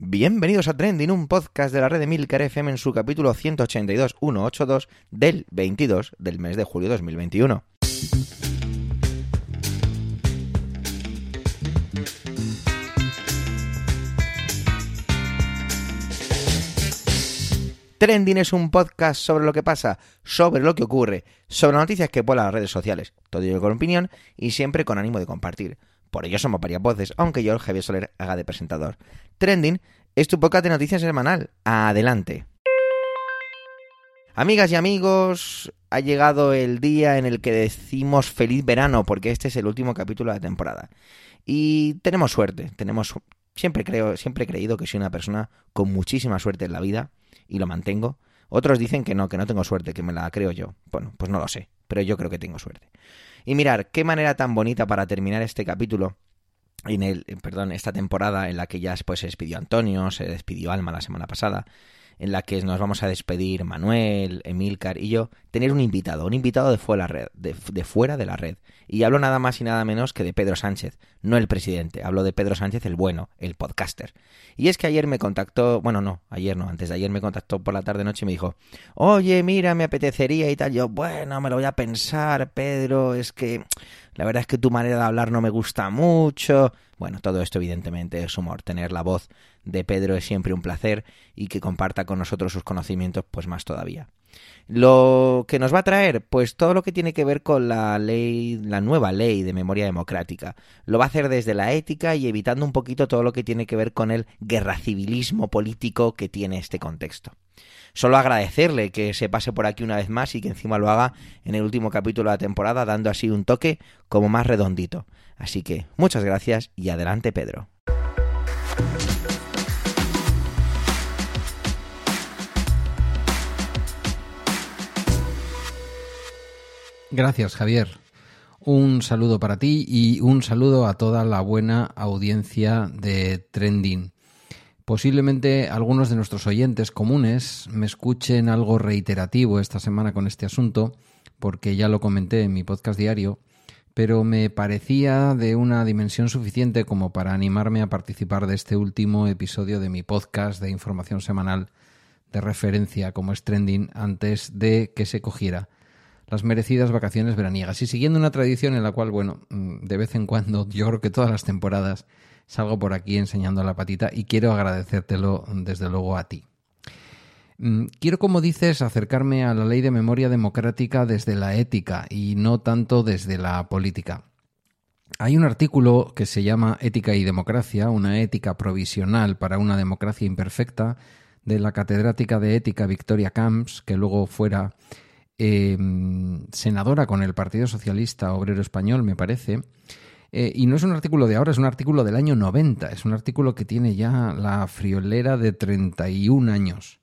Bienvenidos a Trending, un podcast de la red de Milcar FM en su capítulo 182.182 del 22 del mes de julio de 2021. Trending es un podcast sobre lo que pasa, sobre lo que ocurre, sobre noticias que vuelan las redes sociales, todo ello con opinión y siempre con ánimo de compartir. Por ello somos varias voces, aunque yo, el Javier Soler, haga de presentador. Trending es tu podcast de noticias semanal. Adelante. Amigas y amigos, ha llegado el día en el que decimos feliz verano, porque este es el último capítulo de la temporada. Y tenemos suerte, tenemos siempre creo, siempre he creído que soy una persona con muchísima suerte en la vida y lo mantengo. Otros dicen que no, que no tengo suerte, que me la creo yo. Bueno, pues no lo sé, pero yo creo que tengo suerte. Y mirar, qué manera tan bonita para terminar este capítulo en el, perdón, esta temporada en la que ya pues, se despidió Antonio, se despidió Alma la semana pasada, en la que nos vamos a despedir Manuel, Emilcar y yo, tener un invitado, un invitado de fuera, red, de, de fuera de la red. Y hablo nada más y nada menos que de Pedro Sánchez, no el presidente, hablo de Pedro Sánchez el bueno, el podcaster. Y es que ayer me contactó, bueno, no, ayer no, antes de ayer me contactó por la tarde noche y me dijo, oye, mira, me apetecería y tal. Yo, bueno, me lo voy a pensar, Pedro, es que la verdad es que tu manera de hablar no me gusta mucho. Bueno, todo esto evidentemente es humor. Tener la voz de Pedro es siempre un placer y que comparta con nosotros sus conocimientos, pues más todavía. Lo que nos va a traer, pues todo lo que tiene que ver con la ley, la nueva ley de memoria democrática. Lo va a hacer desde la ética y evitando un poquito todo lo que tiene que ver con el guerracivilismo político que tiene este contexto. Solo agradecerle que se pase por aquí una vez más y que encima lo haga en el último capítulo de la temporada, dando así un toque como más redondito. Así que muchas gracias y adelante Pedro. Gracias, Javier. Un saludo para ti y un saludo a toda la buena audiencia de Trending. Posiblemente algunos de nuestros oyentes comunes me escuchen algo reiterativo esta semana con este asunto, porque ya lo comenté en mi podcast diario, pero me parecía de una dimensión suficiente como para animarme a participar de este último episodio de mi podcast de información semanal de referencia como es Trending antes de que se cogiera las merecidas vacaciones veraniegas. Y siguiendo una tradición en la cual, bueno, mm, de vez en cuando, yo creo que todas las temporadas, salgo por aquí enseñando la patita y quiero agradecértelo desde luego a ti. Mm, quiero, como dices, acercarme a la ley de memoria democrática desde la ética y no tanto desde la política. Hay un artículo que se llama Ética y Democracia, una ética provisional para una democracia imperfecta, de la catedrática de ética Victoria Camps, que luego fuera Em, senadora con el Partido Socialista Obrero Español, me parece. Eh, y no es un artículo de ahora, es un artículo del año 90. Es un artículo que tiene ya la friolera de 31 años.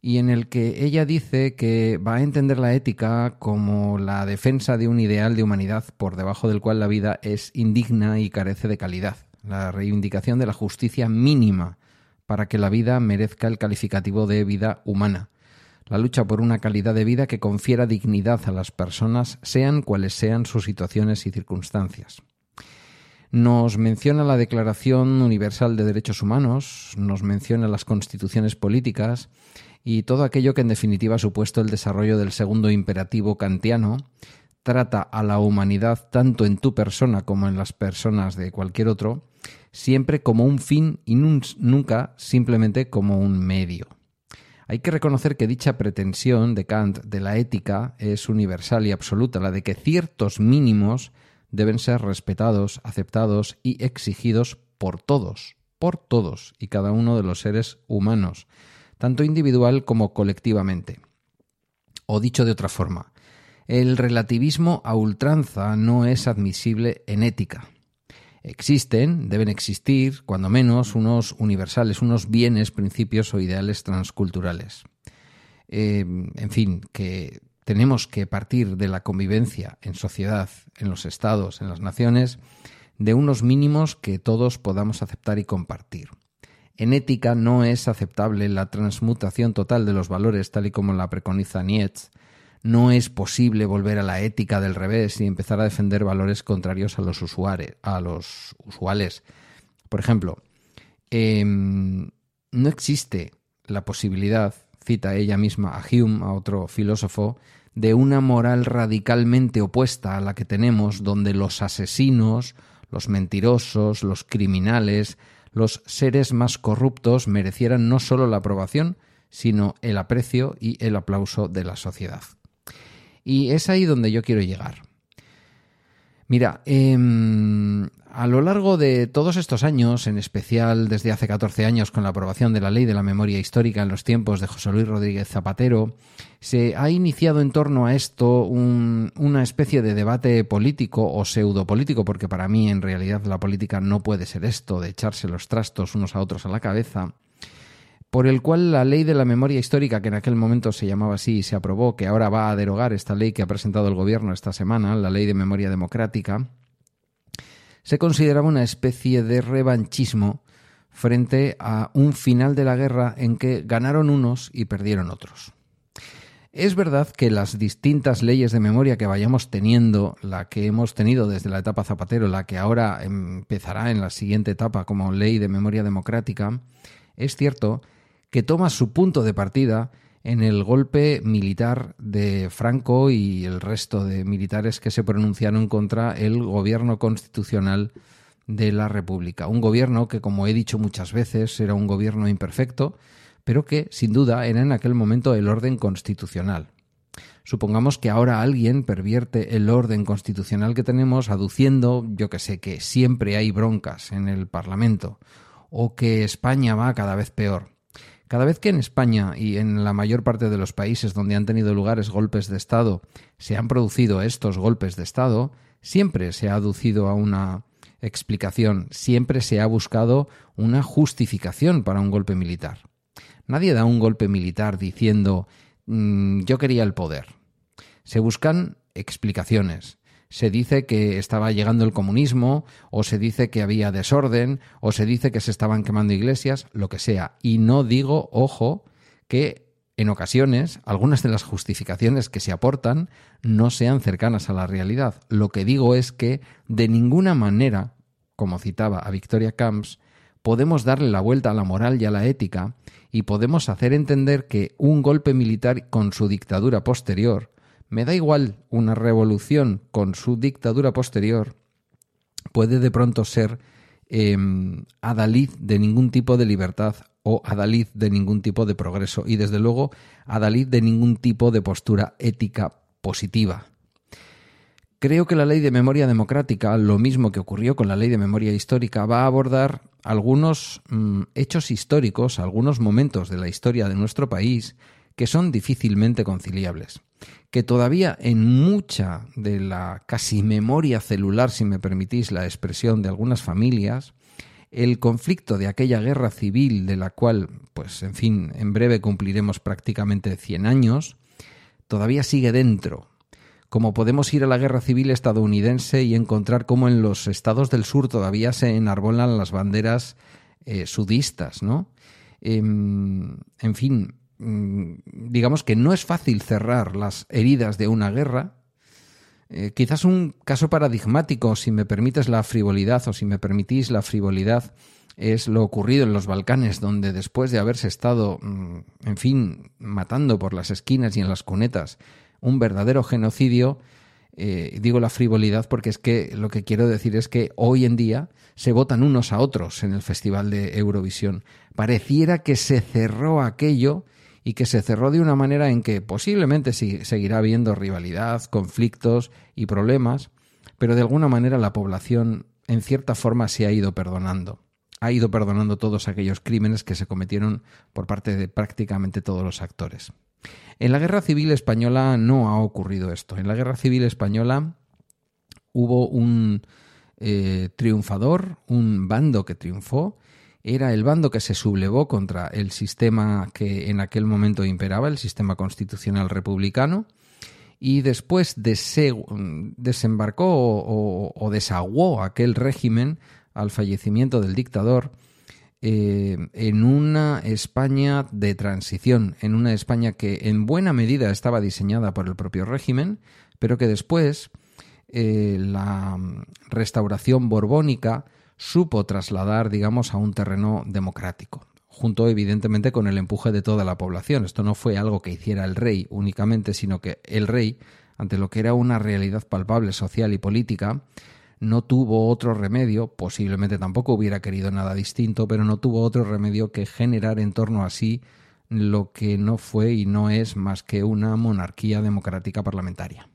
Y en el que ella dice que va a entender la ética como la defensa de un ideal de humanidad por debajo del cual la vida es indigna y carece de calidad. La reivindicación de la justicia mínima para que la vida merezca el calificativo de vida humana la lucha por una calidad de vida que confiera dignidad a las personas, sean cuales sean sus situaciones y circunstancias. Nos menciona la Declaración Universal de Derechos Humanos, nos menciona las constituciones políticas y todo aquello que en definitiva ha supuesto el desarrollo del segundo imperativo kantiano, trata a la humanidad tanto en tu persona como en las personas de cualquier otro, siempre como un fin y nunca simplemente como un medio. Hay que reconocer que dicha pretensión de Kant de la ética es universal y absoluta, la de que ciertos mínimos deben ser respetados, aceptados y exigidos por todos, por todos y cada uno de los seres humanos, tanto individual como colectivamente. O dicho de otra forma, el relativismo a ultranza no es admisible en ética. Existen, deben existir, cuando menos, unos universales, unos bienes, principios o ideales transculturales. Eh, en fin, que tenemos que partir de la convivencia en sociedad, en los estados, en las naciones, de unos mínimos que todos podamos aceptar y compartir. En ética no es aceptable la transmutación total de los valores tal y como la preconiza Nietzsche, no es posible volver a la ética del revés y empezar a defender valores contrarios a los, usuarios, a los usuales. Por ejemplo, em, no existe la posibilidad, cita ella misma a Hume, a otro filósofo, de una moral radicalmente opuesta a la que tenemos, donde los asesinos, los mentirosos, los criminales, los seres más corruptos merecieran no solo la aprobación, sino el aprecio y el aplauso de la sociedad. Y es ahí donde yo quiero llegar. Mira, em, a lo largo de todos estos años, en especial desde hace 14 años con la aprobación de la Ley de la Memoria Histórica en los tiempos de José Luis Rodríguez Zapatero, se ha iniciado en torno a esto una especie de debate político o pseudopolítico, porque para mí en realidad la política no puede ser esto de echarse los trastos unos a otros a la cabeza, por el cual la ley de la memoria histórica, que en aquel momento se llamaba así y se aprobó, que ahora va a derogar esta ley que ha presentado el gobierno esta semana, la ley de memoria democrática, se consideraba una especie de revanchismo frente a un final de la guerra en que ganaron unos y perdieron otros. Es verdad que las distintas leyes de memoria que vayamos teniendo, la que hemos tenido desde la etapa Zapatero, la que ahora empezará en la siguiente etapa como ley de memoria democrática, es cierto que toma su punto de partida en el golpe militar de Franco y el resto de militares que se pronunciaron contra el gobierno constitucional de la República. Un gobierno que, como he dicho muchas veces, era un gobierno imperfecto, pero que, sin duda, era en aquel momento el orden constitucional. Supongamos que ahora alguien pervierte el orden constitucional que tenemos aduciendo, yo que sé, que siempre hay broncas en el Parlamento o que España va cada vez peor. Cada vez que en España y en la mayor parte de los países donde han tenido lugares golpes de Estado se han producido estos golpes de Estado, siempre se ha aducido a una explicación, siempre se ha buscado una justificación para un golpe militar. Nadie da un golpe militar diciendo mm, yo quería el poder. Se buscan explicaciones se dice que estaba llegando el comunismo, o se dice que había desorden, o se dice que se estaban quemando iglesias, lo que sea. Y no digo, ojo, que en ocasiones algunas de las justificaciones que se aportan no sean cercanas a la realidad. Lo que digo es que de ninguna manera, como citaba a Victoria Camps, podemos darle la vuelta a la moral y a la ética y podemos hacer entender que un golpe militar con su dictadura posterior me da igual una revolución con su dictadura posterior, puede de pronto ser em, adalid de ningún tipo de libertad o adalid de ningún tipo de progreso y desde luego adalid de ningún tipo de postura ética positiva. Creo que la ley de memoria democrática, lo mismo que ocurrió con la ley de memoria histórica, va a abordar algunos mm, hechos históricos, algunos momentos de la historia de nuestro país que son difícilmente conciliables que todavía en mucha de la casi memoria celular, si me permitís la expresión de algunas familias, el conflicto de aquella guerra civil de la cual, pues en fin, en breve cumpliremos prácticamente 100 años, todavía sigue dentro. Como podemos ir a la guerra civil estadounidense y encontrar cómo en los estados del sur todavía se enarbolan las banderas eh, sudistas, ¿no? Em, en fin, digamos que no es fácil cerrar las heridas de una guerra. Eh, quizás un caso paradigmático, si me permites la frivolidad o si me permitís la frivolidad, es lo ocurrido en los Balcanes, donde después de haberse estado, mm, en fin, matando por las esquinas y en las cunetas un verdadero genocidio, eh, digo la frivolidad porque es que lo que quiero decir es que hoy en día se votan unos a otros en el Festival de Eurovisión. Pareciera que se cerró aquello y que se cerró de una manera en que posiblemente seguirá habiendo rivalidad, conflictos y problemas, pero de alguna manera la población en cierta forma se ha ido perdonando. Ha ido perdonando todos aquellos crímenes que se cometieron por parte de prácticamente todos los actores. En la Guerra Civil Española no ha ocurrido esto. En la Guerra Civil Española hubo un eh, triunfador, un bando que triunfó, era el bando que se sublevó contra el sistema que en aquel momento imperaba, el sistema constitucional republicano, y después desembarcó o, desaguó aquel régimen al fallecimiento del dictador eh, en una España de transición, en una España que en buena medida estaba diseñada por el propio régimen, pero que después eh, la restauración borbónica supo trasladar, digamos, a un terreno democrático. junto evidentemente con el empuje de toda la población. Esto no fue algo que hiciera el rey únicamente, sino que el rey, ante lo que era una realidad palpable social y política, no tuvo otro remedio, posiblemente tampoco hubiera querido nada distinto, pero no tuvo otro remedio que generar en torno a sí lo que no fue y no es más que una monarquía democrática parlamentaria.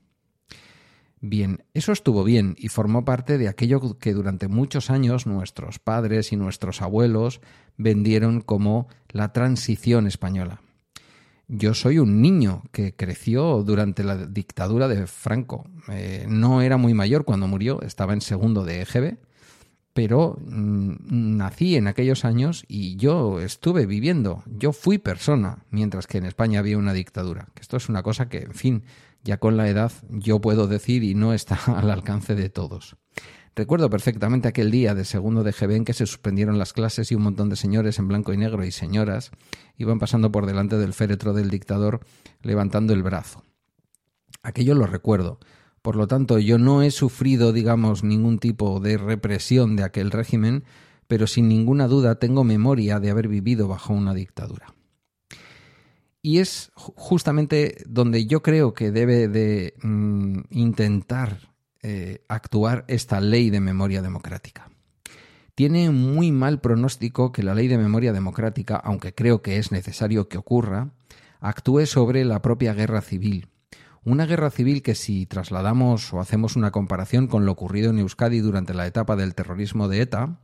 Bien, eso estuvo bien y formó parte de aquello que durante muchos años nuestros padres y nuestros abuelos vendieron como la transición española. Yo soy un niño que creció durante la dictadura de Franco. Eh, no era muy mayor cuando murió, estaba en segundo de EGB, pero mm, nací en aquellos años y yo estuve viviendo, yo fui persona, mientras que en España había una dictadura. Esto es una cosa que, en fin, ya con la edad yo puedo decir y no está al alcance de todos. Recuerdo perfectamente aquel día de segundo de GB en que se suspendieron las clases y un montón de señores en blanco y negro y señoras iban pasando por delante del féretro del dictador levantando el brazo. Aquello lo recuerdo. Por lo tanto, yo no he sufrido, digamos, ningún tipo de represión de aquel régimen, pero sin ninguna duda tengo memoria de haber vivido bajo una dictadura. Y es justamente donde yo creo que debe de mm, intentar eh, actuar esta ley de memoria democrática. Tiene muy mal pronóstico que la ley de memoria democrática, aunque creo que es necesario que ocurra, actúe sobre la propia guerra civil. Una guerra civil que si trasladamos o hacemos una comparación con lo ocurrido en Euskadi durante la etapa del terrorismo de ETA,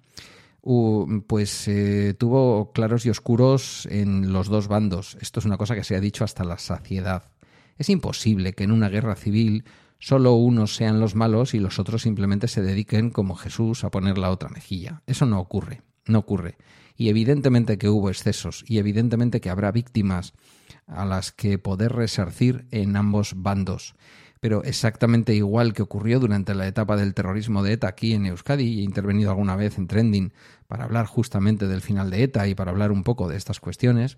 pues eh, tuvo claros y oscuros en los dos bandos. Esto es una cosa que se ha dicho hasta la saciedad. Es imposible que en una guerra civil solo unos sean los malos y los otros simplemente se dediquen como Jesús a poner la otra mejilla. Eso no ocurre, no ocurre. Y evidentemente que hubo excesos y evidentemente que habrá víctimas a las que poder resarcir en ambos bandos. Pero exactamente igual que ocurrió durante la etapa del terrorismo de ETA aquí en Euskadi, y he intervenido alguna vez en Trending para hablar justamente del final de ETA y para hablar un poco de estas cuestiones,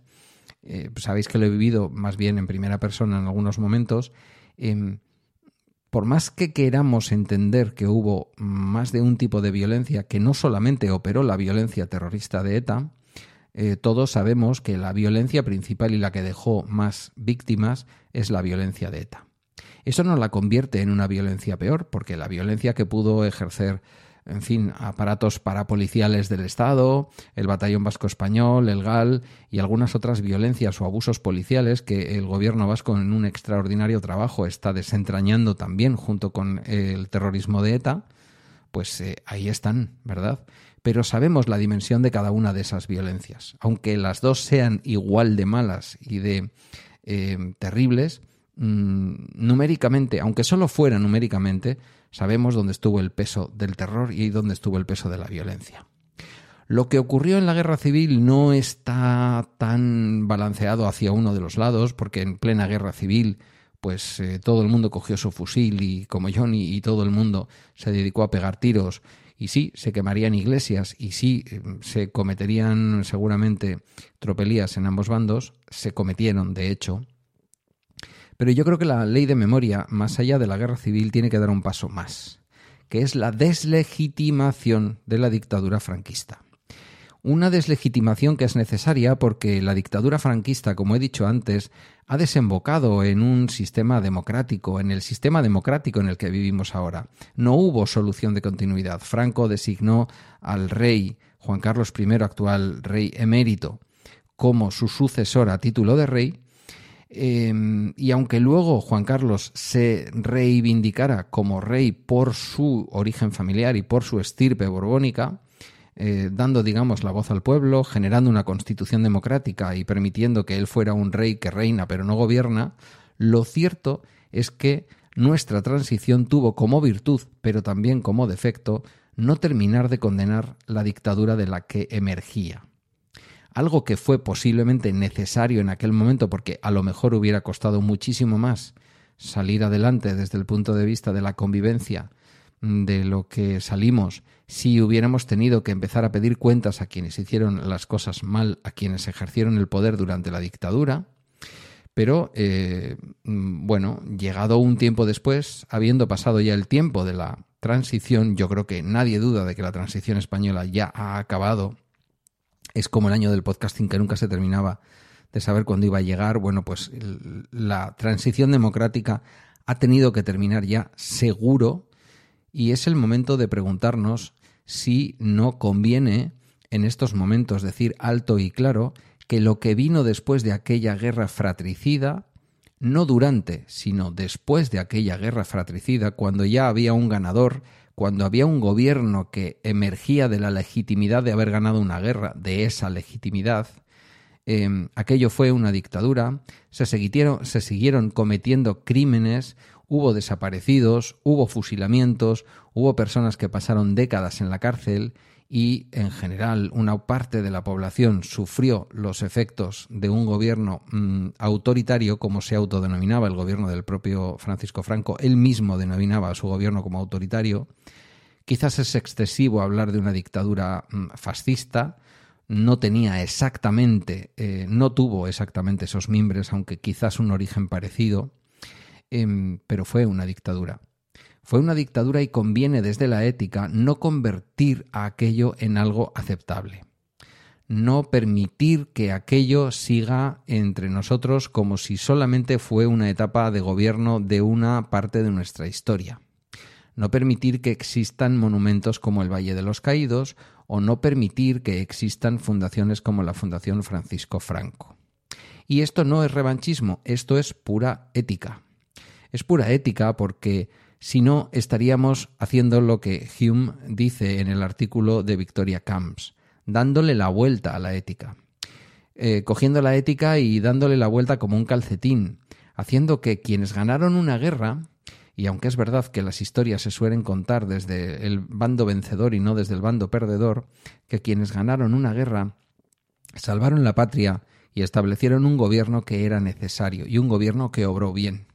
eh, sabéis que lo he vivido más bien en primera persona en algunos momentos. Em, por más que queramos entender que hubo más de un tipo de violencia que no solamente operó la violencia terrorista de ETA, eh, todos sabemos que la violencia principal y la que dejó más víctimas es la violencia de ETA. Eso no la convierte en una violencia peor, porque la violencia que pudo ejercer en fin, aparatos parapoliciales del Estado, el Batallón Vasco Español, el GAL y algunas otras violencias o abusos policiales que el gobierno vasco en un extraordinario trabajo está desentrañando también junto con el terrorismo de ETA, pues eh, ahí están, ¿verdad? Pero sabemos la dimensión de cada una de esas violencias. Aunque las dos sean igual de malas y de eh, terribles, numéricamente, aunque solo fuera numéricamente, Sabemos dónde estuvo el peso del terror y dónde estuvo el peso de la violencia. Lo que ocurrió en la guerra civil no está tan balanceado hacia uno de los lados, porque en plena guerra civil, pues eh, todo el mundo cogió su fusil y como Johnny y todo el mundo se dedicó a pegar tiros. Y sí, se quemarían iglesias y sí, eh, se cometerían seguramente tropelías en ambos bandos, se cometieron, de hecho, pero yo creo que la ley de memoria, más allá de la guerra civil, tiene que dar un paso más, que es la deslegitimación de la dictadura franquista. Una deslegitimación que es necesaria porque la dictadura franquista, como he dicho antes, ha desembocado en un sistema democrático, en el sistema democrático en el que vivimos ahora. No hubo solución de continuidad. Franco designó al rey Juan Carlos I, actual rey emérito, como su sucesor a título de rey, Em, y aunque luego Juan Carlos se reivindicara como rey por su origen familiar y por su estirpe borbónica, eh, dando, digamos, la voz al pueblo, generando una constitución democrática y permitiendo que él fuera un rey que reina pero no gobierna, lo cierto es que nuestra transición tuvo como virtud, pero también como defecto, no terminar de condenar la dictadura de la que emergía algo que fue posiblemente necesario en aquel momento porque a lo mejor hubiera costado muchísimo más salir adelante desde el punto de vista de la convivencia de lo que salimos si hubiéramos tenido que empezar a pedir cuentas a quienes hicieron las cosas mal, a quienes ejercieron el poder durante la dictadura. Pero, eh, bueno, llegado un tiempo después, habiendo pasado ya el tiempo de la transición, yo creo que nadie duda de que la transición española ya ha acabado es como el año del podcasting que nunca se terminaba de saber cuándo iba a llegar. Bueno, pues la transición democrática ha tenido que terminar ya seguro y es el momento de preguntarnos si no conviene en estos momentos decir alto y claro que lo que vino después de aquella guerra fratricida, no durante, sino después de aquella guerra fratricida, cuando ya había un ganador, cuando había un gobierno que emergía de la legitimidad de haber ganado una guerra, de esa legitimidad, em, aquello fue una dictadura, se siguieron, se siguieron cometiendo crímenes, hubo desaparecidos, hubo fusilamientos, hubo personas que pasaron décadas en la cárcel y en general una parte de la población sufrió los efectos de un gobierno mm, autoritario, como se autodenominaba el gobierno del propio Francisco Franco, él mismo denominaba a su gobierno como autoritario. Quizás es excesivo hablar de una dictadura mm, fascista, no tenía exactamente, eh, no tuvo exactamente esos mimbres, aunque quizás un origen parecido, em, pero fue una dictadura. Fue una dictadura y conviene desde la ética no convertir a aquello en algo aceptable. No permitir que aquello siga entre nosotros como si solamente fue una etapa de gobierno de una parte de nuestra historia. No permitir que existan monumentos como el Valle de los Caídos o no permitir que existan fundaciones como la Fundación Francisco Franco. Y esto no es revanchismo, esto es pura ética. Es pura ética porque si no, estaríamos haciendo lo que Hume dice en el artículo de Victoria Camps, dándole la vuelta a la ética. Eh, cogiendo la ética y dándole la vuelta como un calcetín, haciendo que quienes ganaron una guerra, y aunque es verdad que las historias se suelen contar desde el bando vencedor y no desde el bando perdedor, que quienes ganaron una guerra salvaron la patria y establecieron un gobierno que era necesario y un gobierno que obró bien.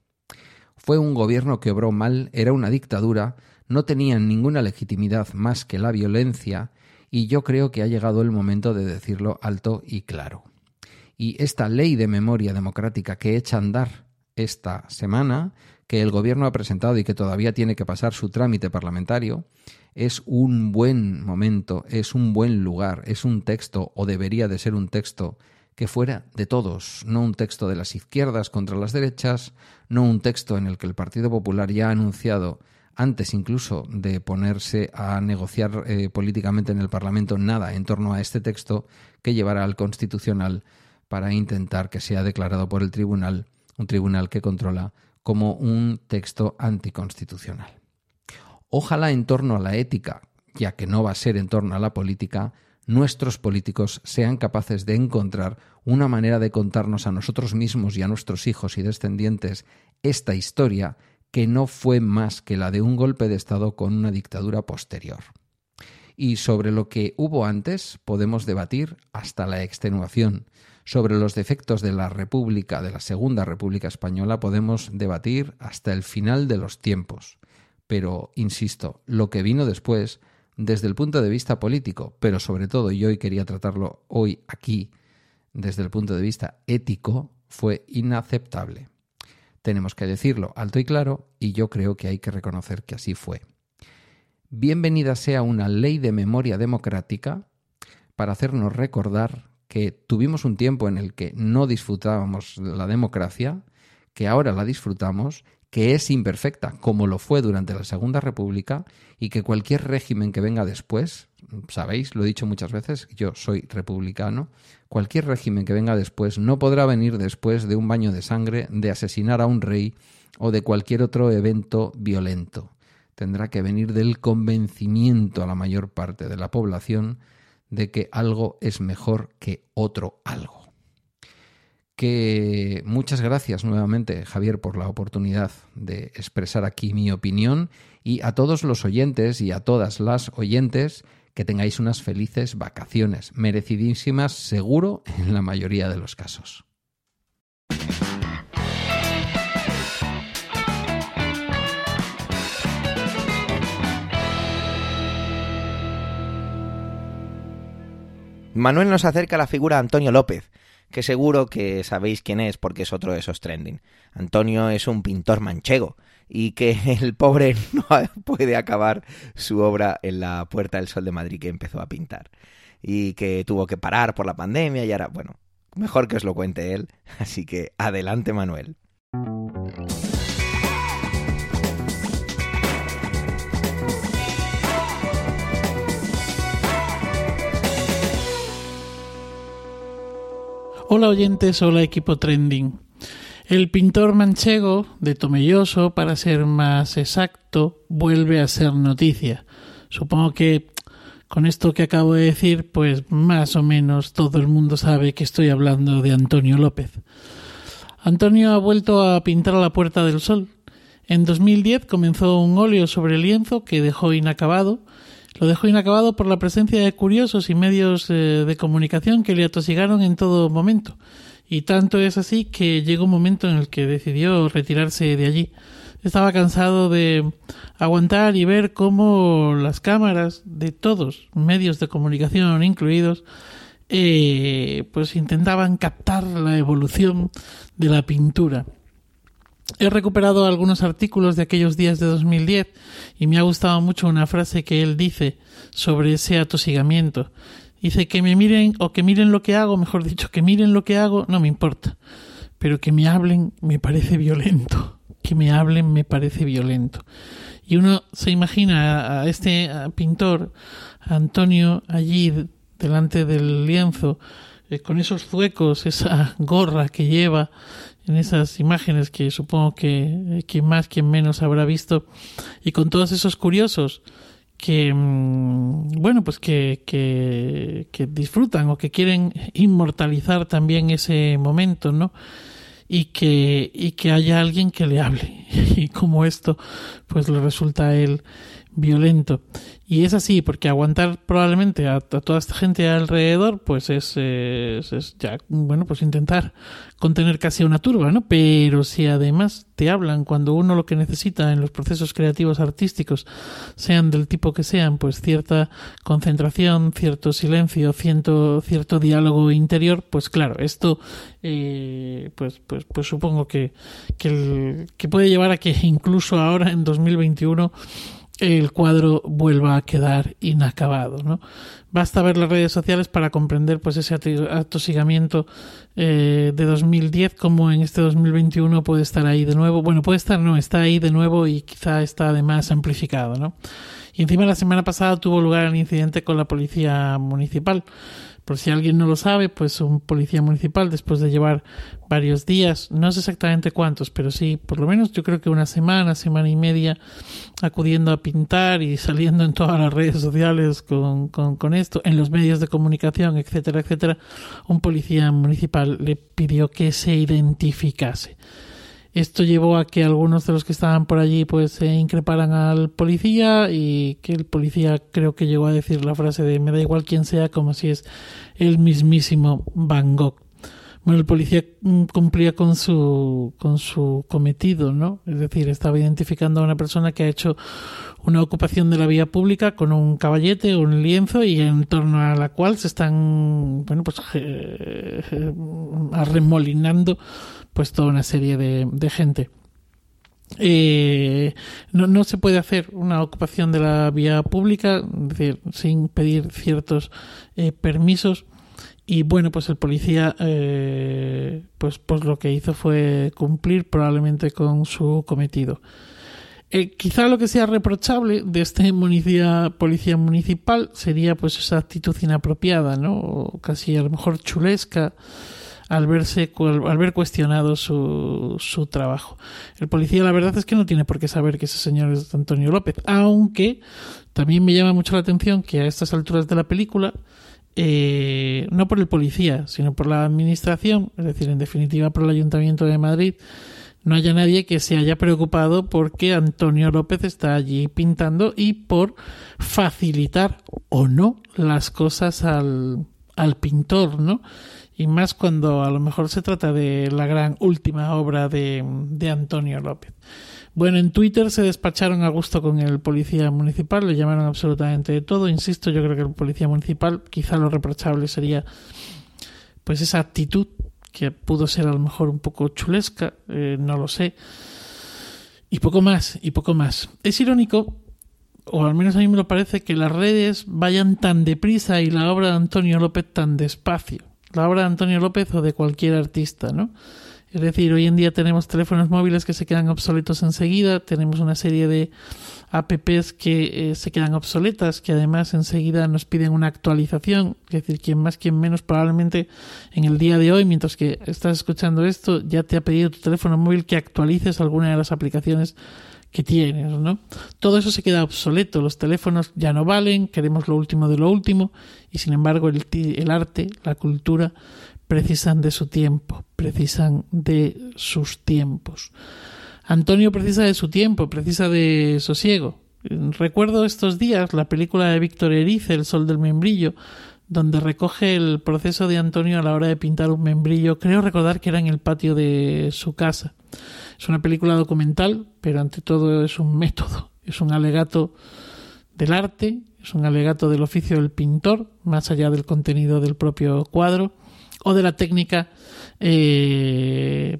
Fue un gobierno que obró mal, era una dictadura, no tenían ninguna legitimidad más que la violencia, y yo creo que ha llegado el momento de decirlo alto y claro. Y esta ley de memoria democrática que echa a andar esta semana, que el gobierno ha presentado y que todavía tiene que pasar su trámite parlamentario, es un buen momento, es un buen lugar, es un texto o debería de ser un texto que fuera de todos, no un texto de las izquierdas contra las derechas, no un texto en el que el Partido Popular ya ha anunciado antes incluso de ponerse a negociar eh, políticamente en el Parlamento nada en torno a este texto que llevará al Constitucional para intentar que sea declarado por el Tribunal, un tribunal que controla, como un texto anticonstitucional. Ojalá en torno a la ética, ya que no va a ser en torno a la política, nuestros políticos sean capaces de encontrar una manera de contarnos a nosotros mismos y a nuestros hijos y descendientes esta historia que no fue más que la de un golpe de Estado con una dictadura posterior. Y sobre lo que hubo antes podemos debatir hasta la extenuación. Sobre los defectos de la República, de la Segunda República Española, podemos debatir hasta el final de los tiempos. Pero, insisto, lo que vino después desde el punto de vista político, pero sobre todo, y hoy quería tratarlo hoy aquí, desde el punto de vista ético, fue inaceptable. Tenemos que decirlo alto y claro, y yo creo que hay que reconocer que así fue. Bienvenida sea una ley de memoria democrática para hacernos recordar que tuvimos un tiempo en el que no disfrutábamos la democracia, que ahora la disfrutamos que es imperfecta, como lo fue durante la Segunda República, y que cualquier régimen que venga después, sabéis, lo he dicho muchas veces, yo soy republicano, cualquier régimen que venga después no podrá venir después de un baño de sangre, de asesinar a un rey o de cualquier otro evento violento. Tendrá que venir del convencimiento a la mayor parte de la población de que algo es mejor que otro algo que muchas gracias nuevamente, Javier, por la oportunidad de expresar aquí mi opinión y a todos los oyentes y a todas las oyentes que tengáis unas felices vacaciones, merecidísimas seguro en la mayoría de los casos. Manuel nos acerca la figura de Antonio López, que seguro que sabéis quién es porque es otro de esos trending. Antonio es un pintor manchego y que el pobre no puede acabar su obra en la Puerta del Sol de Madrid que empezó a pintar. y que tuvo que parar por la pandemia y ahora, bueno, mejor que os lo cuente él. Así que adelante Manuel. Hola oyentes, hola equipo trending. El pintor manchego de Tomelloso, para ser más exacto, vuelve a ser noticia. Supongo que con esto que acabo de decir, pues más o menos todo el mundo sabe que estoy hablando de Antonio López. Antonio ha vuelto a pintar la Puerta del Sol. En 2010 comenzó un óleo sobre lienzo que dejó inacabado lo dejó inacabado por la presencia de curiosos y medios eh, de comunicación que le atosigaron en todo momento. Y tanto es así que llegó un momento en el que decidió retirarse de allí. Estaba cansado de aguantar y ver cómo las cámaras de todos, medios de comunicación incluidos, eh, pues intentaban captar la evolución de la pintura. He recuperado algunos artículos de aquellos días de 2010 y me ha gustado mucho una frase que él dice sobre ese atosigamiento. Dice que me miren o que miren lo que hago, mejor dicho, que miren lo que hago, no me importa, pero que me hablen me parece violento. Que me hablen me parece violento. Y uno se imagina a, este pintor, Antonio, allí delante del lienzo, eh, con esos zuecos, esa gorra que lleva, en esas imágenes que supongo que quien más, quien menos habrá visto, y con todos esos curiosos que, mm, bueno, pues que, que, que disfrutan o que quieren inmortalizar también ese momento, ¿no? y que, y que haya alguien que le hable. Y como esto, pues le resulta a él violento. Y es así, porque aguantar probablemente a, toda esta gente alrededor, pues es, es, ya, bueno, pues intentar contener casi una turba, ¿no? Pero si además te hablan cuando uno lo que necesita en los procesos creativos artísticos, sean del tipo que sean, pues cierta concentración, cierto silencio, cierto, cierto diálogo interior, pues claro, esto, eh, pues, pues, pues supongo que, que, que puede llevar a que incluso ahora en 2021 el cuadro vuelva a quedar inacabado. ¿no? Basta ver las redes sociales para comprender pues ese atosigamiento eh, de 2010 como en este 2021 puede estar ahí de nuevo. Bueno, puede estar, no, está ahí de nuevo y quizá está además amplificado. ¿no? Y encima la semana pasada tuvo lugar el incidente con la policía municipal. Por si alguien no lo sabe, pues un policía municipal, después de llevar varios días, no sé exactamente cuántos, pero sí, por lo menos yo creo que una semana, semana y media, acudiendo a pintar y saliendo en todas las redes sociales con, con, con esto, en los medios de comunicación, etcétera, etcétera, un policía municipal le pidió que se identificase. Esto llevó a que algunos de los que estaban por allí pues se increparan al policía y que el policía creo que llegó a decir la frase de me da igual quién sea como si es el mismísimo Van Gogh. Bueno, el policía mm, cumplía con su, con su cometido, ¿no? Es decir, estaba identificando a una persona que ha hecho una ocupación de la vía pública con un caballete o un lienzo y en torno a la cual se están, bueno, pues eh, eh, arremolinando pues toda una serie de, de gente. Eh, no, no, se puede hacer una ocupación de la vía pública, es decir, sin pedir ciertos eh, permisos. Y bueno, pues el policía, eh, pues, pues lo que hizo fue cumplir probablemente con su cometido. Eh, quizá lo que sea reprochable de este policía municipal sería pues esa actitud inapropiada, ¿no? Casi a lo mejor chulesca al verse al ver cuestionado su, su trabajo. El policía la verdad es que no tiene por qué saber que ese señor es Antonio López, aunque también me llama mucho la atención que a estas alturas de la película eh, no por el policía, sino por la administración, es decir, en definitiva por el Ayuntamiento de Madrid, no haya nadie que se haya preocupado porque Antonio López está allí pintando y por facilitar o no las cosas al, al pintor, ¿no? y más cuando a lo mejor se trata de la gran última obra de, de Antonio López. Bueno, en Twitter se despacharon a gusto con el policía municipal, le llamaron absolutamente de todo. Insisto, yo creo que el policía municipal, quizá lo reprochable sería pues esa actitud que pudo ser a lo mejor un poco chulesca, eh, no lo sé. Y poco más, y poco más. Es irónico o al menos a mí me lo parece, que las redes vayan tan deprisa y la obra de Antonio López tan despacio. La obra de Antonio López o de cualquier artista, ¿no? Es decir, hoy en día tenemos teléfonos móviles que se quedan obsoletos enseguida, tenemos una serie de apps que eh, se quedan obsoletas, que además enseguida nos piden una actualización, es decir, quien más, quien menos, probablemente en el día de hoy, mientras que estás escuchando esto, ya te ha pedido tu teléfono móvil que actualices alguna de las aplicaciones que tienes, ¿no? Todo eso se queda obsoleto, los teléfonos ya no valen, queremos lo último de lo último, y sin embargo el, el arte, la cultura, precisan de su tiempo, precisan de sus tiempos. Antonio precisa de su tiempo, precisa de sosiego. Recuerdo estos días la película de Víctor Erice, El sol del membrillo, donde recoge el proceso de Antonio a la hora de pintar un membrillo. Creo recordar que era en el patio de su casa. Es una película documental, pero ante todo es un método, es un alegato del arte, es un alegato del oficio del pintor, más allá del contenido del propio cuadro o de la técnica eh,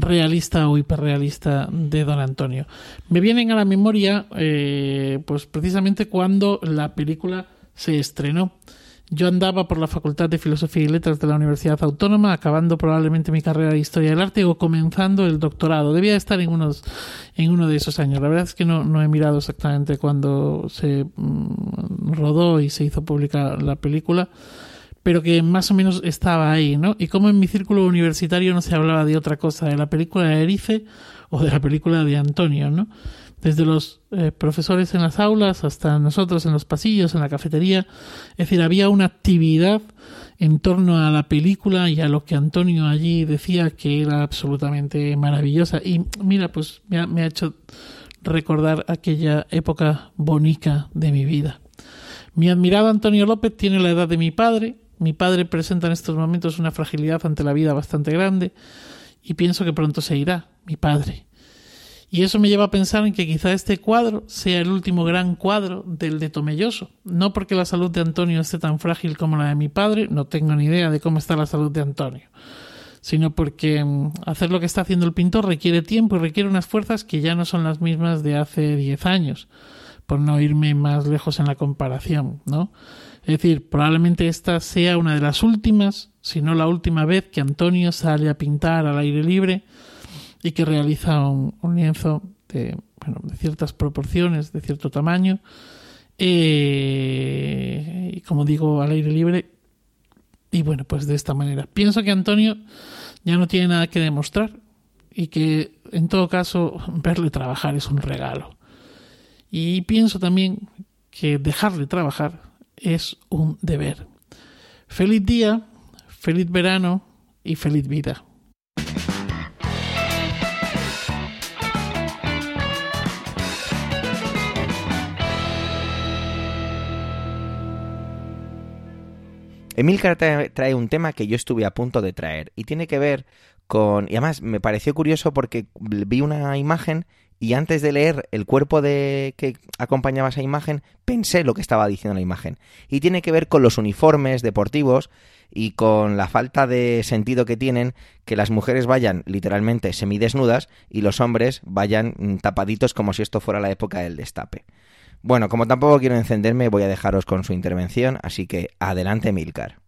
realista o hiperrealista de Don Antonio. Me vienen a la memoria, eh, pues precisamente cuando la película se estrenó. Yo andaba por la Facultad de Filosofía y Letras de la Universidad Autónoma, acabando probablemente mi carrera de Historia del Arte o comenzando el doctorado. Debía estar en, unos, en uno de esos años. La verdad es que no, no he mirado exactamente cuando se mm, rodó y se hizo pública la película pero que más o menos estaba ahí, ¿no? Y como en mi círculo universitario no se hablaba de otra cosa, de la película de Erice o de la película de Antonio, ¿no? Desde los eh, profesores en las aulas hasta nosotros en los pasillos, en la cafetería. Es decir, había una actividad en torno a la película y a lo que Antonio allí decía que era absolutamente maravillosa. Y mira, pues me ha, me ha hecho recordar aquella época bonita de mi vida. Mi admirado Antonio López tiene la edad de mi padre, mi padre presenta en estos momentos una fragilidad ante la vida bastante grande y pienso que pronto se irá, mi padre. Y eso me lleva a pensar en que quizá este cuadro sea el último gran cuadro del de Tomelloso. No porque la salud de Antonio esté tan frágil como la de mi padre, no tengo ni idea de cómo está la salud de Antonio, sino porque mm, hacer lo que está haciendo el pintor requiere tiempo y requiere unas fuerzas que ya no son las mismas de hace diez años, por no irme más lejos en la comparación, ¿no? Es decir, probablemente esta sea una de las últimas, si no la última vez que Antonio sale a pintar al aire libre y que realiza un, lienzo de, bueno, de ciertas proporciones, de cierto tamaño, eh, y como digo, al aire libre. Y bueno, pues de esta manera. Pienso que Antonio ya no tiene nada que demostrar y que en todo caso verle trabajar es un regalo. Y pienso también que dejarle trabajar es un deber. Feliz día, feliz verano y feliz vida. Emilcar trae un tema que yo estuve a punto de traer y tiene que ver con... Y además me pareció curioso porque vi una imagen y antes de leer el cuerpo de que acompañaba esa imagen, pensé lo que estaba diciendo la imagen. Y tiene que ver con los uniformes deportivos y con la falta de sentido que tienen que las mujeres vayan literalmente semidesnudas y los hombres vayan mm, tapaditos como si esto fuera la época del destape. Bueno, como tampoco quiero encenderme, voy a dejaros con su intervención, así que adelante Milcar.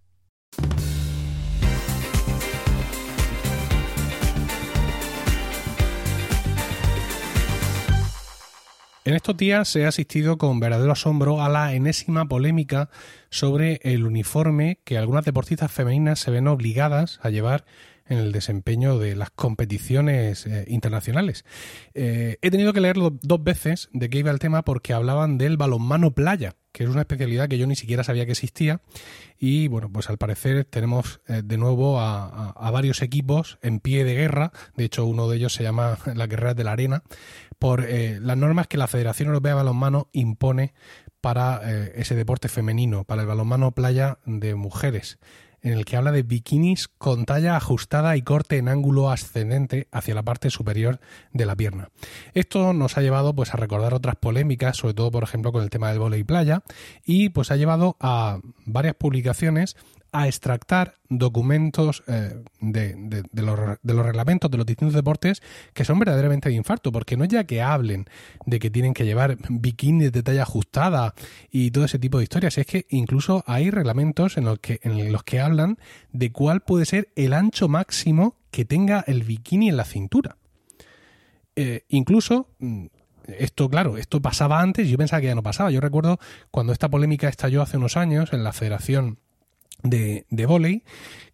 En estos días se ha asistido con verdadero asombro a la enésima polémica sobre el uniforme que algunas deportistas femeninas se ven obligadas a llevar en el desempeño de las competiciones eh, internacionales. Eh, he tenido que leerlo dos veces de qué iba el tema porque hablaban del balonmano playa, que es una especialidad que yo ni siquiera sabía que existía. Y bueno, pues al parecer tenemos eh, de nuevo a, varios equipos en pie de guerra. De hecho, uno de ellos se llama la Guerra de la Arena, por las normas que la Federación Europea de Balonmano impone para ese deporte femenino, para el balonmano playa de mujeres en el que habla de bikinis con talla ajustada y corte en ángulo ascendente hacia la parte superior de la pierna. Esto nos ha llevado pues a recordar otras polémicas, sobre todo por ejemplo con el tema del volei playa y pues ha llevado a varias publicaciones a extractar documentos eh, de, los, reglamentos de los distintos deportes que son verdaderamente de infarto, porque no es ya que hablen de que tienen que llevar bikinis de talla ajustada y todo ese tipo de historias, es que incluso hay reglamentos en los que, en los que hablan de cuál puede ser el ancho máximo que tenga el bikini en la cintura. Eh, incluso mm, esto, claro, esto pasaba antes, yo pensaba que ya no pasaba. Yo recuerdo cuando esta polémica estalló hace unos años en la Federación de, de Voley,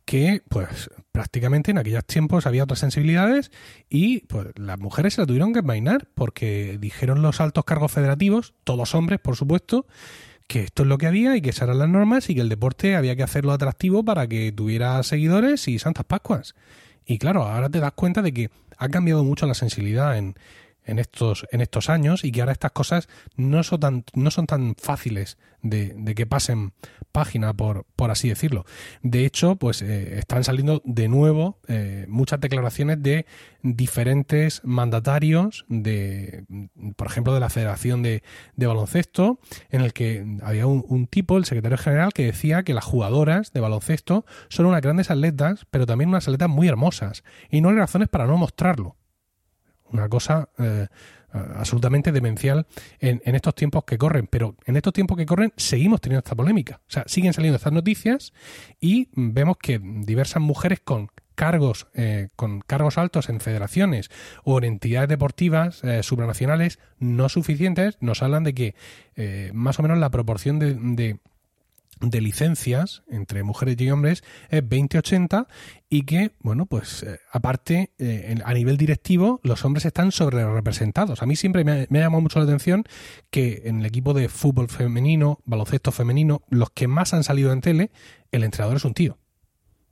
que pues prácticamente en aquellos tiempos había otras sensibilidades y pues las mujeres se la tuvieron que envainar porque dijeron los altos cargos federativos, todos hombres por supuesto, que esto es lo que había y que esas eran las normas y que el deporte había que hacerlo atractivo para que tuviera seguidores y santas pascuas. Y claro, ahora te das cuenta de que ha cambiado mucho la sensibilidad en, en estos, en estos años y que ahora estas cosas no son tan, no son tan fáciles de, de que pasen página, por, por así decirlo. De hecho, pues eh, están saliendo de nuevo eh, muchas declaraciones de diferentes mandatarios, de, por ejemplo, de la Federación de, de Baloncesto, en el que había un, un, tipo, el secretario general, que decía que las jugadoras de baloncesto son unas grandes atletas, pero también unas atletas muy hermosas, y no hay razones para no mostrarlo. Una cosa eh, absolutamente demencial en, estos tiempos que corren. Pero en estos tiempos que corren seguimos teniendo esta polémica. O sea, siguen saliendo estas noticias y vemos que diversas mujeres con cargos eh, con cargos altos en federaciones o en entidades deportivas eh, supranacionales no suficientes nos hablan de que eh, más o menos la proporción de de licencias entre mujeres y hombres es 20-80 y que, bueno, pues eh, aparte, eh, a nivel directivo, los hombres están sobre representados. A mí siempre me me ha, llamado mucho la atención que en el equipo de fútbol femenino, baloncesto femenino, los que más han salido en tele, el entrenador es un tío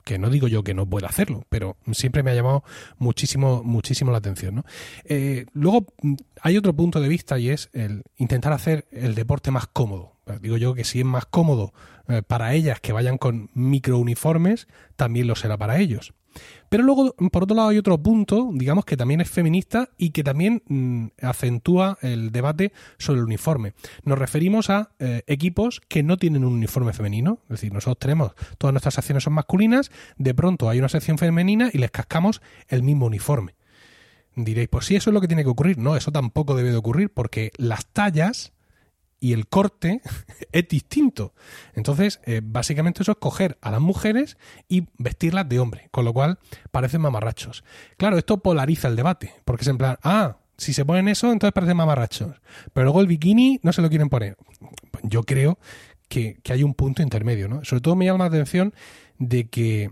que no digo yo que no pueda hacerlo, pero siempre me ha llamado muchísimo, muchísimo la atención. ¿no? Eh, luego hay otro punto de vista y es el intentar hacer el deporte más cómodo. Digo yo que si es más cómodo eh, para ellas que vayan con microuniformes, también lo será para ellos. Pero luego, por otro lado, hay otro punto, digamos, que también es feminista y que también mmm, acentúa el debate sobre el uniforme. Nos referimos a eh, equipos que no tienen un uniforme femenino. Es decir, nosotros tenemos, todas nuestras acciones son masculinas, de pronto hay una sección femenina y les cascamos el mismo uniforme. Diréis, pues sí, eso es lo que tiene que ocurrir. No, eso tampoco debe de ocurrir porque las tallas y el corte es distinto. Entonces, eh, básicamente eso es coger a las mujeres y vestirlas de hombre, con lo cual parecen mamarrachos. Claro, esto polariza el debate, porque es en plan, ah, si se ponen eso, entonces parecen mamarrachos. Pero luego el bikini no se lo quieren poner. Yo creo que, que hay un punto intermedio, ¿no? Sobre todo me llama la atención de que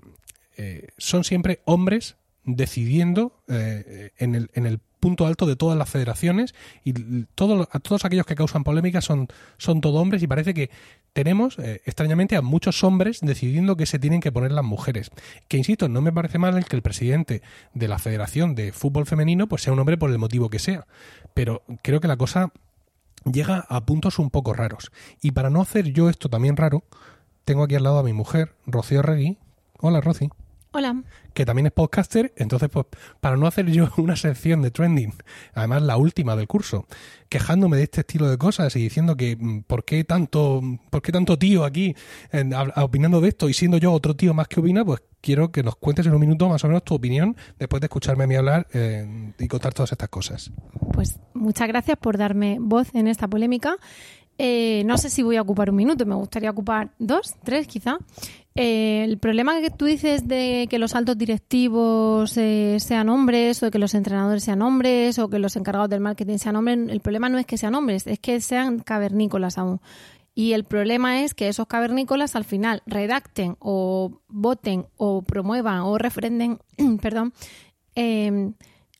eh, son siempre hombres decidiendo eh, en, el, en el punto alto de todas las federaciones y a todos aquellos que causan polémicas son, son todo hombres y parece que tenemos eh, extrañamente a muchos hombres decidiendo que se tienen que poner las mujeres. Que insisto, no me parece mal el que el presidente de la Federación de Fútbol Femenino pues sea un hombre por el motivo que sea, pero creo que la cosa llega a puntos un poco raros. Y para no hacer yo esto también raro, tengo aquí al lado a mi mujer, Rocío Regui. Hola, Rocío. Hola. Que también es podcaster, entonces, pues, para no hacer yo una sección de trending, además la última del curso, quejándome de este estilo de cosas y diciendo que mm, por qué tanto, por qué tanto tío aquí en, a, opinando de esto y siendo yo otro tío más que opina, pues quiero que nos cuentes en un minuto más o menos tu opinión después de escucharme a mí hablar eh, y contar todas estas cosas. Pues muchas gracias por darme voz en esta polémica. Eh, no sé si voy a ocupar un minuto, me gustaría ocupar dos, tres quizá. Eh, el problema que tú dices de que los altos directivos eh, sean hombres o que los entrenadores sean hombres o que los encargados del marketing sean hombres, el problema no es que sean hombres, es que sean cavernícolas aún. Y el problema es que esos cavernícolas al final redacten o voten o promuevan o refrenden, perdón, eh,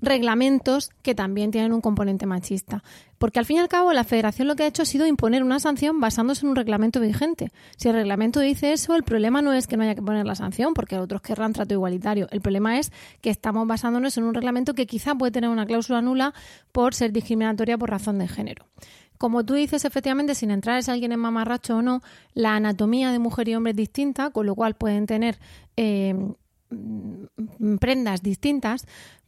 reglamentos que también tienen un componente machista. Porque al fin y al cabo la federación lo que ha hecho ha sido imponer una sanción basándose en un reglamento vigente. Si el reglamento dice eso, el problema no es que no haya que poner la sanción, porque otros querrán trato igualitario. El problema es que estamos basándonos en un reglamento que quizá puede tener una cláusula nula por ser discriminatoria por razón de género. Como tú dices, efectivamente, sin entrar si alguien es mamarracho o no, la anatomía de mujer y hombre es distinta, con lo cual pueden tener eh, prendas distintas,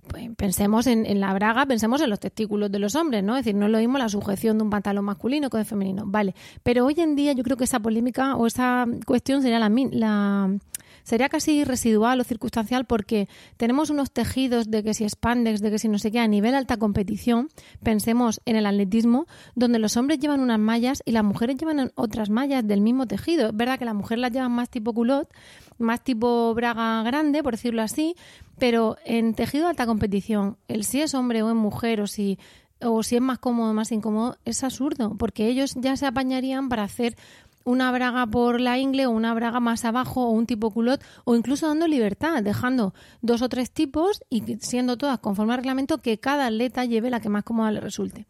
pues, pensemos en, en, la braga, pensemos en los testículos de los hombres, ¿no? Es decir, no lo mismo la sujeción de un pantalón masculino que de femenino. Vale, pero hoy en día yo creo que esa polémica o esa cuestión sería la, la sería casi residual o circunstancial porque tenemos unos tejidos de que si spandex, de que si no sé qué, a nivel alta competición, pensemos en el atletismo, donde los hombres llevan unas mallas y las mujeres llevan otras mallas del mismo tejido. Es verdad que las mujeres las llevan más tipo culot, más tipo braga grande, por decirlo así, pero en tejido de alta competición, el si es hombre o es mujer o si o si es más cómodo o más incómodo, es absurdo, porque ellos ya se apañarían para hacer una braga por la ingle o una braga más abajo o un tipo culot o incluso dando libertad, dejando dos o tres tipos y siendo todas conforme al reglamento que cada atleta lleve la que más cómoda le resulte.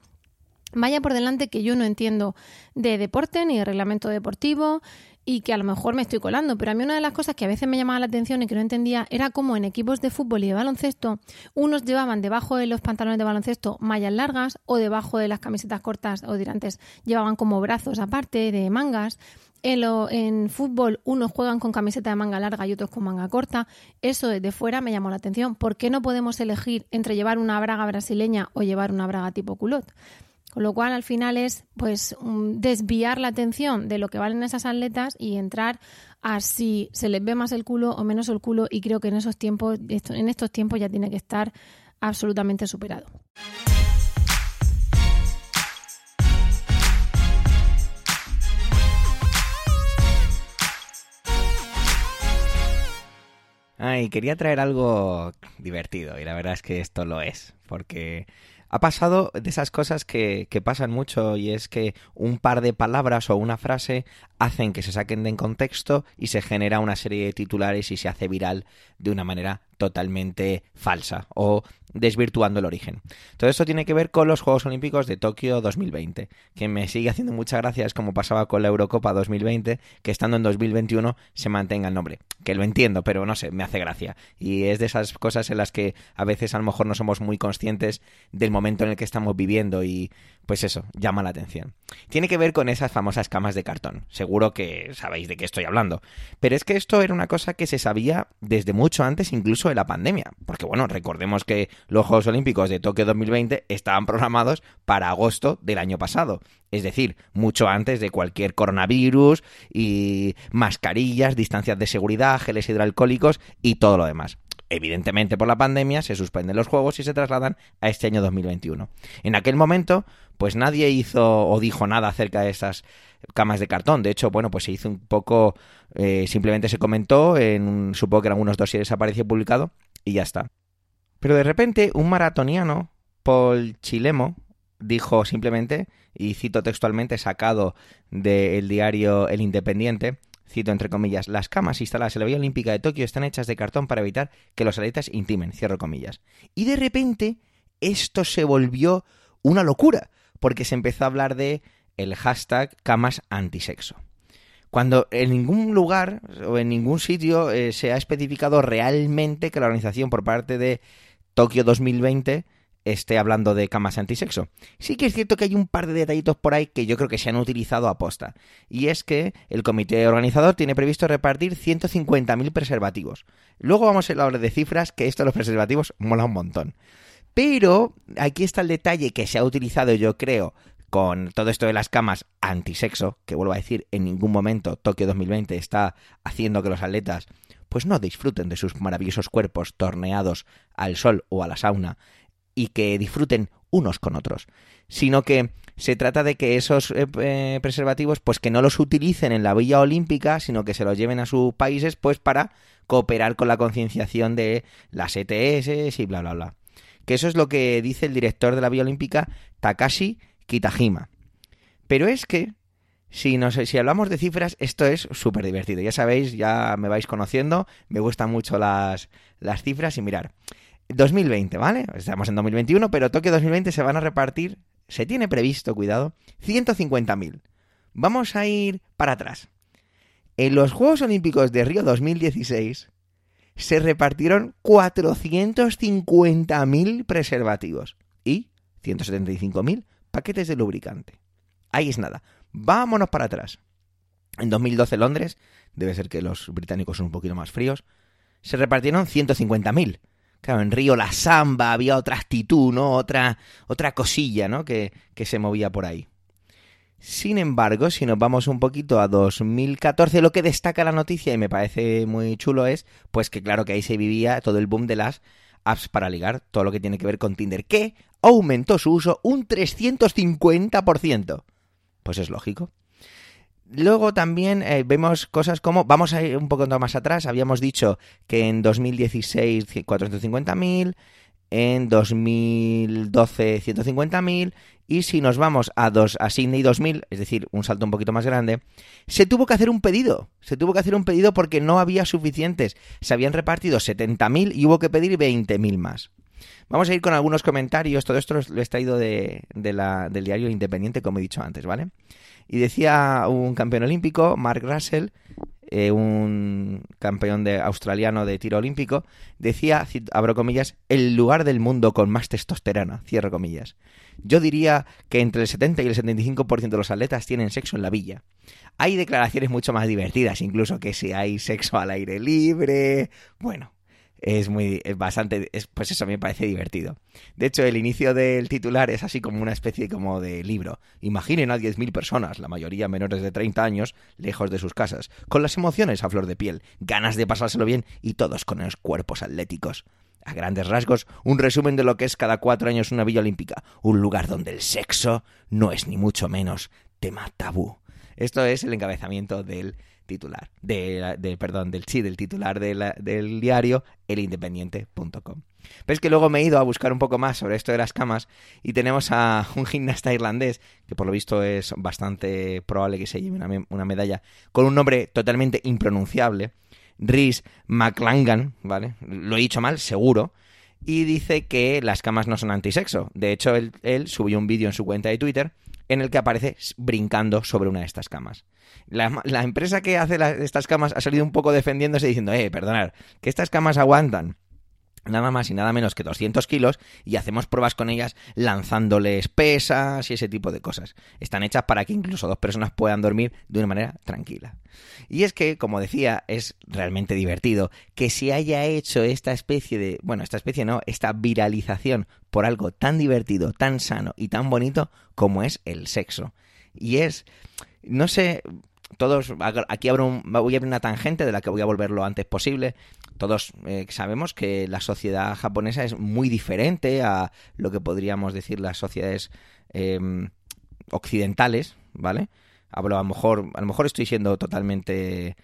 Vaya por delante que yo no entiendo de deporte ni de reglamento deportivo y que a lo mejor me estoy colando, pero a mí una de las cosas que a veces me llamaba la atención y que no entendía era cómo en equipos de fútbol y de baloncesto unos llevaban debajo de los pantalones de baloncesto mallas largas o debajo de las camisetas cortas o tirantes llevaban como brazos aparte de mangas. En, en fútbol unos juegan con camiseta de manga larga y otros con manga corta. Eso desde fuera me llamó la atención. ¿Por qué no podemos elegir entre llevar una braga brasileña o llevar una braga tipo culot? Con lo cual, al final es pues desviar la atención de lo que valen esas atletas y entrar a si se les ve más el culo o menos el culo. Y creo que en esos tiempos, en estos tiempos ya tiene que estar absolutamente superado. Ay, quería traer algo divertido y la verdad es que esto lo es, porque ha pasado de esas cosas que, que, pasan mucho y es que un par de palabras o una frase hacen que se saquen de contexto y se genera una serie de titulares y se hace viral de una manera totalmente falsa o desvirtuando el origen. Todo esto tiene que ver con los Juegos Olímpicos de Tokio 2020, que me sigue haciendo muchas gracias como pasaba con la Eurocopa 2020, que estando en 2021 se mantenga el nombre. Que lo entiendo, pero no sé, me hace gracia. Y es de esas cosas en las que a veces a lo mejor no somos muy conscientes del momento en el que estamos viviendo y pues eso, llama la atención. Tiene que ver con esas famosas camas de cartón. Seguro que sabéis de qué estoy hablando. Pero es que esto era una cosa que se sabía desde mucho antes incluso de la pandemia. Porque bueno, recordemos que los Juegos Olímpicos de Tokio 2020 estaban programados para agosto del año pasado. Es decir, mucho antes de cualquier coronavirus y mascarillas, distancias de seguridad, geles hidroalcohólicos y todo lo demás evidentemente por la pandemia, se suspenden los juegos y se trasladan a este año 2021. En aquel momento, pues nadie hizo o dijo nada acerca de esas camas de cartón. De hecho, bueno, pues se hizo un poco, eh, simplemente se comentó, en supongo que en algunos dosieres apareció publicado y ya está. Pero de repente un maratoniano, Paul Chilemo, dijo simplemente, y cito textualmente sacado del diario El Independiente, cito entre comillas, las camas instaladas en la Vía Olímpica de Tokio están hechas de cartón para evitar que los atletas intimen, cierro comillas. Y de repente esto se volvió una locura, porque se empezó a hablar de el hashtag camas antisexo. Cuando en ningún lugar o en ningún sitio eh, se ha especificado realmente que la organización por parte de Tokio 2020 esté hablando de camas antisexo. Sí que es cierto que hay un par de detallitos por ahí que yo creo que se han utilizado a posta. Y es que el comité organizador tiene previsto repartir 150.000 preservativos. Luego vamos a hablar de cifras, que esto de los preservativos mola un montón. Pero aquí está el detalle que se ha utilizado, yo creo, con todo esto de las camas antisexo, que vuelvo a decir, en ningún momento Tokio 2020 está haciendo que los atletas pues no disfruten de sus maravillosos cuerpos torneados al sol o a la sauna y que disfruten unos con otros, sino que se trata de que esos eh, eh, preservativos pues que no los utilicen en la villa olímpica, sino que se los lleven a sus países pues para cooperar con la concienciación de las ETS y bla bla bla. Que eso es lo que dice el director de la villa olímpica Takashi Kitajima. Pero es que si, no sé, si hablamos de cifras, esto es súper divertido. Ya sabéis, ya me vais conociendo, me gustan mucho las, las cifras y mirar. 2020, ¿vale? Estamos en 2021, pero Tokio 2020 se van a repartir, se tiene previsto, cuidado, 150.000. Vamos a ir para atrás. En los Juegos Olímpicos de Río 2016 se repartieron 450.000 preservativos y 175.000 paquetes de lubricante. Ahí es nada. Vámonos para atrás. En 2012 Londres, debe ser que los británicos son un poquito más fríos, se repartieron 150.000 Claro, en Río la samba, había otra actitud, ¿no? Otra, otra cosilla, ¿no? Que, que se movía por ahí. Sin embargo, si nos vamos un poquito a 2014, lo que destaca la noticia y me parece muy chulo es, pues que claro que ahí se vivía todo el boom de las apps para ligar, todo lo que tiene que ver con Tinder, que aumentó su uso un 350%. Pues es lógico. Luego también eh, vemos cosas como, vamos a ir un poco más atrás, habíamos dicho que en 2016 450.000, en 2012 150.000 y si nos vamos a, dos, a Sydney 2000, es decir, un salto un poquito más grande, se tuvo que hacer un pedido, se tuvo que hacer un pedido porque no había suficientes, se habían repartido 70.000 y hubo que pedir 20.000 más. Vamos a ir con algunos comentarios, todo esto lo he traído de, del diario Independiente, como he dicho antes, ¿vale? Y decía un campeón olímpico, Mark Russell, eh, un campeón de, australiano de tiro olímpico, decía, abro comillas, el lugar del mundo con más testosterona, cierro comillas. Yo diría que entre el 70 y el 75% de los atletas tienen sexo en la villa. Hay declaraciones mucho más divertidas, incluso que si hay sexo al aire libre. Bueno, es muy es bastante pues eso me parece divertido. De hecho el inicio del titular es así como una especie como de libro. Imaginen a 10.000 personas la mayoría menores de 30 años lejos de sus casas con las emociones a flor de piel ganas de pasárselo bien y todos con los cuerpos atléticos. A grandes rasgos, un resumen de lo que es cada cuatro años una villa olímpica, un lugar donde el sexo no es ni mucho menos tema tabú. Esto es el encabezamiento del titular, de, perdón, del sí, del titular del diario elindependiente.com. Pero es que luego me he ido a buscar un poco más sobre esto de las camas y tenemos a un gimnasta irlandés, que por lo visto es bastante probable que se lleve una, medalla, con un nombre totalmente impronunciable, Rhys McLangan, ¿vale? Lo he dicho mal, seguro. Y dice que las camas no son antisexo. De hecho, él, él subió un vídeo en su cuenta de Twitter en el que aparece brincando sobre una de estas camas. La, empresa que hace estas camas ha salido un poco defendiéndose diciendo, eh, perdonad, que estas camas aguantan nada más y nada menos que 200 kilos y hacemos pruebas con ellas lanzándoles pesas y ese tipo de cosas. Están hechas para que incluso dos personas puedan dormir de una manera tranquila. Y es que, como decía, es realmente divertido que se haya hecho esta especie de, bueno, esta especie no, esta viralización por algo tan divertido, tan sano y tan bonito como es el sexo. Y es, no sé, todos, aquí abro voy a abrir una tangente de la que voy a volver lo antes posible. Todos eh, sabemos que la sociedad japonesa es muy diferente a lo que podríamos decir las sociedades em, occidentales, ¿vale? Hablo a lo mejor, a lo mejor estoy siendo totalmente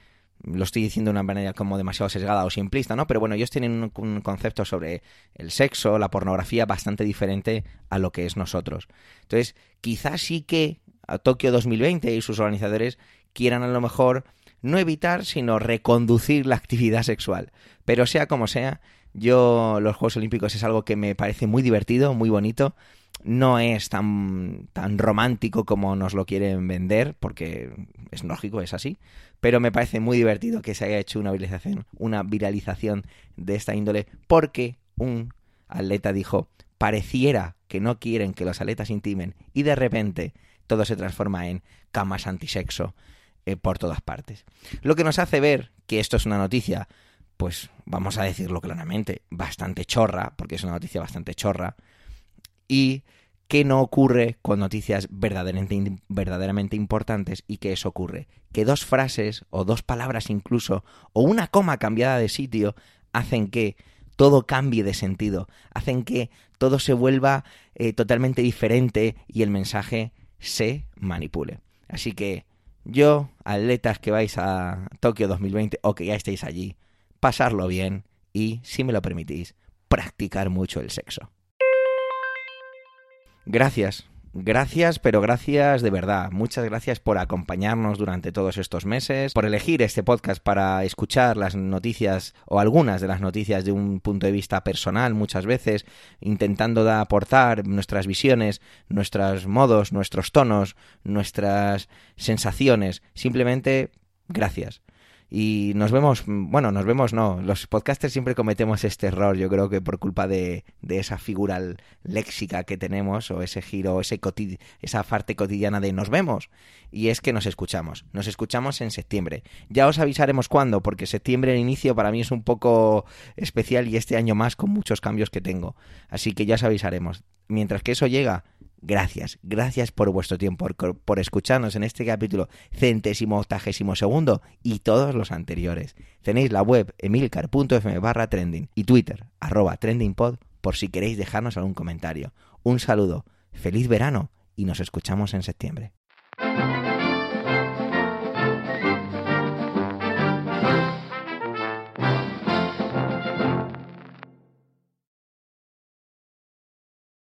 lo estoy diciendo de una manera como demasiado sesgada o simplista, ¿no? Pero bueno, ellos tienen un, un, concepto sobre el sexo, la pornografía bastante diferente a lo que es nosotros. Entonces, quizás sí que a Tokio 2020 y sus organizadores quieran a lo mejor no evitar, sino reconducir la actividad sexual. Pero sea como sea, yo los Juegos Olímpicos es algo que me parece muy divertido, muy bonito. No es tan, tan romántico como nos lo quieren vender, porque es lógico, es así. Pero me parece muy divertido que se haya hecho una viralización, una viralización de esta índole, porque un atleta dijo, pareciera que no quieren que los atletas intimen, y de repente todo se transforma en camas antisexo eh, por todas partes. Lo que nos hace ver que esto es una noticia, pues vamos a decirlo claramente, bastante chorra, porque es una noticia bastante chorra, y que no ocurre con noticias verdaderamente, verdaderamente importantes y que eso ocurre. Que dos frases o dos palabras incluso o una coma cambiada de sitio hacen que todo cambie de sentido, hacen que todo se vuelva eh, totalmente diferente y el mensaje se manipule. Así que yo, atletas que vais a Tokio 2020 o que ya estéis allí, pasarlo bien y, si me lo permitís, practicar mucho el sexo. Gracias Gracias, pero gracias de verdad. Muchas gracias por acompañarnos durante todos estos meses, por elegir este podcast para escuchar las noticias o algunas de las noticias de un punto de vista personal muchas veces, intentando aportar nuestras visiones, nuestros modos, nuestros tonos, nuestras sensaciones. Simplemente gracias. Y nos vemos, bueno, nos vemos no, los podcasters siempre cometemos este error, yo creo que por culpa de, de esa figura léxica que tenemos o ese giro, ese esa parte cotidiana de nos vemos. Y es que nos escuchamos, nos escuchamos en septiembre. Ya os avisaremos cuándo, porque septiembre el inicio para mí es un poco especial y este año más con muchos cambios que tengo. Así que ya os avisaremos. Mientras que eso llega, gracias, gracias por vuestro tiempo, por, escucharnos en este capítulo centésimo octagésimo segundo y todos los anteriores. Tenéis la web emilcar.fm barra trending y Twitter arroba trendingpod por si queréis dejarnos algún comentario. Un saludo, feliz verano y nos escuchamos en septiembre.